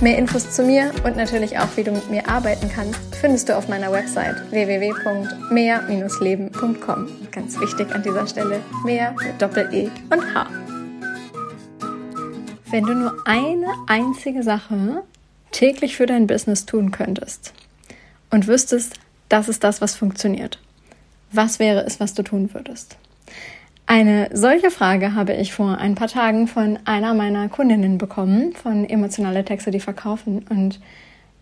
Mehr Infos zu mir und natürlich auch, wie du mit mir arbeiten kannst, findest du auf meiner Website www.mehr-leben.com. Ganz wichtig an dieser Stelle, mehr mit Doppel-E und H. Wenn du nur eine einzige Sache täglich für dein Business tun könntest und wüsstest, das ist das, was funktioniert, was wäre es, was du tun würdest? Eine solche Frage habe ich vor ein paar Tagen von einer meiner Kundinnen bekommen, von emotionale Texte, die verkaufen. Und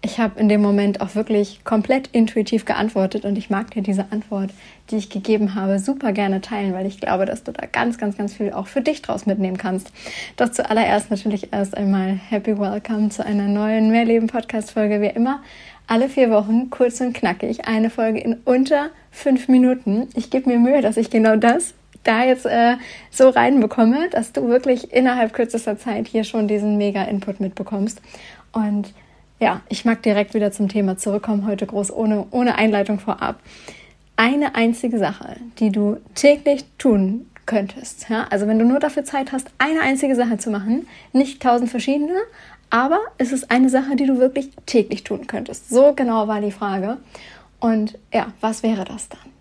ich habe in dem Moment auch wirklich komplett intuitiv geantwortet und ich mag dir diese Antwort, die ich gegeben habe, super gerne teilen, weil ich glaube, dass du da ganz, ganz, ganz viel auch für dich draus mitnehmen kannst. Doch zuallererst natürlich erst einmal Happy Welcome zu einer neuen Mehrleben-Podcast-Folge. Wie immer, alle vier Wochen kurz und knackig, eine Folge in unter fünf Minuten. Ich gebe mir Mühe, dass ich genau das da jetzt äh, so reinbekomme, dass du wirklich innerhalb kürzester Zeit hier schon diesen Mega-Input mitbekommst. Und ja, ich mag direkt wieder zum Thema zurückkommen, heute groß ohne, ohne Einleitung vorab. Eine einzige Sache, die du täglich tun könntest. Ja? Also wenn du nur dafür Zeit hast, eine einzige Sache zu machen, nicht tausend verschiedene, aber es ist eine Sache, die du wirklich täglich tun könntest. So genau war die Frage. Und ja, was wäre das dann?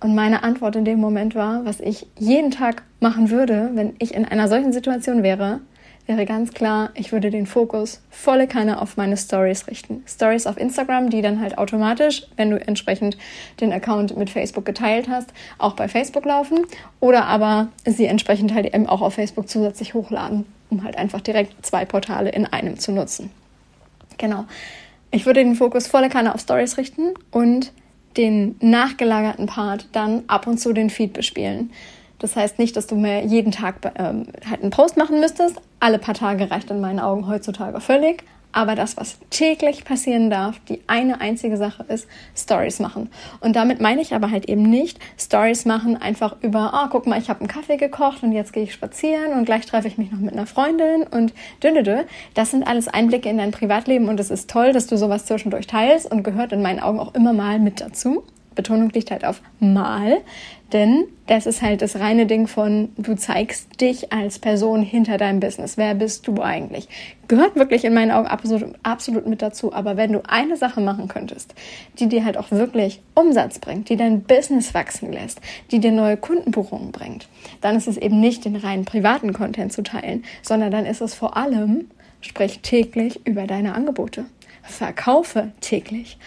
Und meine Antwort in dem Moment war, was ich jeden Tag machen würde, wenn ich in einer solchen Situation wäre, wäre ganz klar, ich würde den Fokus volle Kanne auf meine Stories richten. Stories auf Instagram, die dann halt automatisch, wenn du entsprechend den Account mit Facebook geteilt hast, auch bei Facebook laufen oder aber sie entsprechend halt eben auch auf Facebook zusätzlich hochladen, um halt einfach direkt zwei Portale in einem zu nutzen. Genau. Ich würde den Fokus volle Kanne auf Stories richten und den nachgelagerten Part dann ab und zu den Feed bespielen. Das heißt nicht, dass du mehr jeden Tag ähm, halt einen Post machen müsstest. Alle paar Tage reicht in meinen Augen heutzutage völlig. Aber das, was täglich passieren darf, die eine einzige Sache ist, Stories machen. Und damit meine ich aber halt eben nicht Stories machen einfach über, oh, guck mal, ich habe einen Kaffee gekocht und jetzt gehe ich spazieren und gleich treffe ich mich noch mit einer Freundin und dünne. Das sind alles Einblicke in dein Privatleben und es ist toll, dass du sowas zwischendurch teilst und gehört in meinen Augen auch immer mal mit dazu. Betonung liegt halt auf mal, denn das ist halt das reine Ding von, du zeigst dich als Person hinter deinem Business. Wer bist du eigentlich? Gehört wirklich in meinen Augen absolut, absolut mit dazu. Aber wenn du eine Sache machen könntest, die dir halt auch wirklich Umsatz bringt, die dein Business wachsen lässt, die dir neue Kundenbuchungen bringt, dann ist es eben nicht den reinen privaten Content zu teilen, sondern dann ist es vor allem, sprich täglich über deine Angebote. Verkaufe täglich.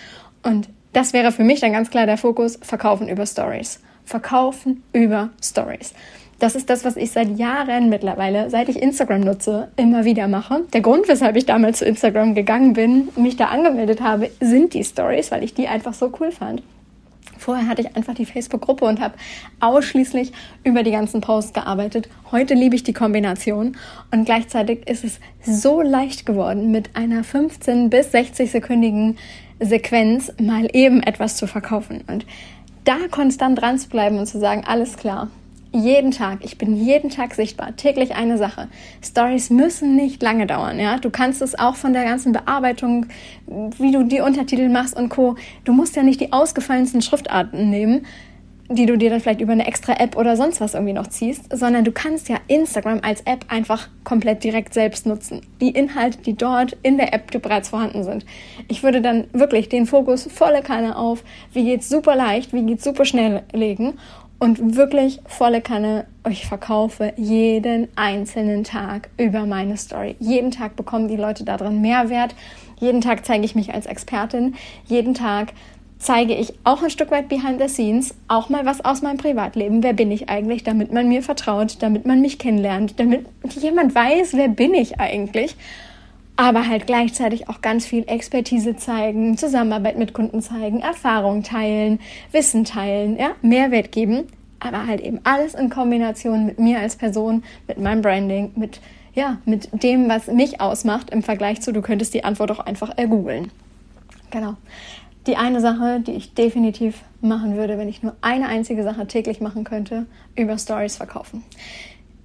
Und das wäre für mich dann ganz klar der Fokus, verkaufen über Stories. Verkaufen über Stories. Das ist das, was ich seit Jahren mittlerweile, seit ich Instagram nutze, immer wieder mache. Der Grund, weshalb ich damals zu Instagram gegangen bin, mich da angemeldet habe, sind die Stories, weil ich die einfach so cool fand. Vorher hatte ich einfach die Facebook-Gruppe und habe ausschließlich über die ganzen Posts gearbeitet. Heute liebe ich die Kombination und gleichzeitig ist es so leicht geworden, mit einer 15 bis 60 sekündigen Sequenz mal eben etwas zu verkaufen. Und da konstant dran zu bleiben und zu sagen, alles klar, jeden Tag, ich bin jeden Tag sichtbar, täglich eine Sache. Stories müssen nicht lange dauern, ja. Du kannst es auch von der ganzen Bearbeitung, wie du die Untertitel machst und Co. Du musst ja nicht die ausgefallensten Schriftarten nehmen, die du dir dann vielleicht über eine extra App oder sonst was irgendwie noch ziehst, sondern du kannst ja Instagram als App einfach komplett direkt selbst nutzen. Die Inhalte, die dort in der App bereits vorhanden sind. Ich würde dann wirklich den Fokus volle Kanne auf, wie geht's super leicht, wie geht's super schnell legen und wirklich volle Kanne ich verkaufe jeden einzelnen Tag über meine Story. Jeden Tag bekommen die Leute darin Mehrwert. Jeden Tag zeige ich mich als Expertin. Jeden Tag zeige ich auch ein Stück weit behind the scenes, auch mal was aus meinem Privatleben. Wer bin ich eigentlich, damit man mir vertraut, damit man mich kennenlernt, damit jemand weiß, wer bin ich eigentlich. Aber halt gleichzeitig auch ganz viel Expertise zeigen, Zusammenarbeit mit Kunden zeigen, Erfahrung teilen, Wissen teilen, ja, Mehrwert geben. Aber halt eben alles in Kombination mit mir als Person, mit meinem Branding, mit, ja, mit dem, was mich ausmacht im Vergleich zu, du könntest die Antwort auch einfach ergoogeln. Genau. Die eine Sache, die ich definitiv machen würde, wenn ich nur eine einzige Sache täglich machen könnte, über Stories verkaufen.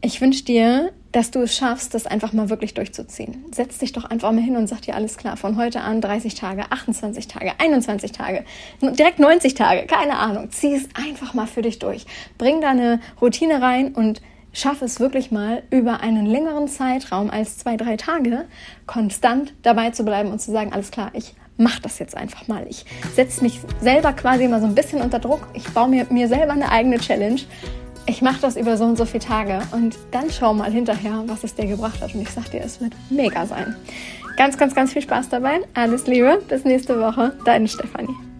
Ich wünsche dir, dass du es schaffst, das einfach mal wirklich durchzuziehen. Setz dich doch einfach mal hin und sag dir alles klar, von heute an 30 Tage, 28 Tage, 21 Tage, direkt 90 Tage, keine Ahnung. Zieh es einfach mal für dich durch. Bring da eine Routine rein und schaff es wirklich mal über einen längeren Zeitraum als zwei, drei Tage konstant dabei zu bleiben und zu sagen, alles klar, ich mach das jetzt einfach mal. Ich setze mich selber quasi mal so ein bisschen unter Druck. Ich baue mir, mir selber eine eigene Challenge ich mache das über so und so viele Tage und dann schau mal hinterher, was es dir gebracht hat. Und ich sag dir, es wird mega sein. Ganz, ganz, ganz viel Spaß dabei. Alles Liebe. Bis nächste Woche. Deine Stefanie.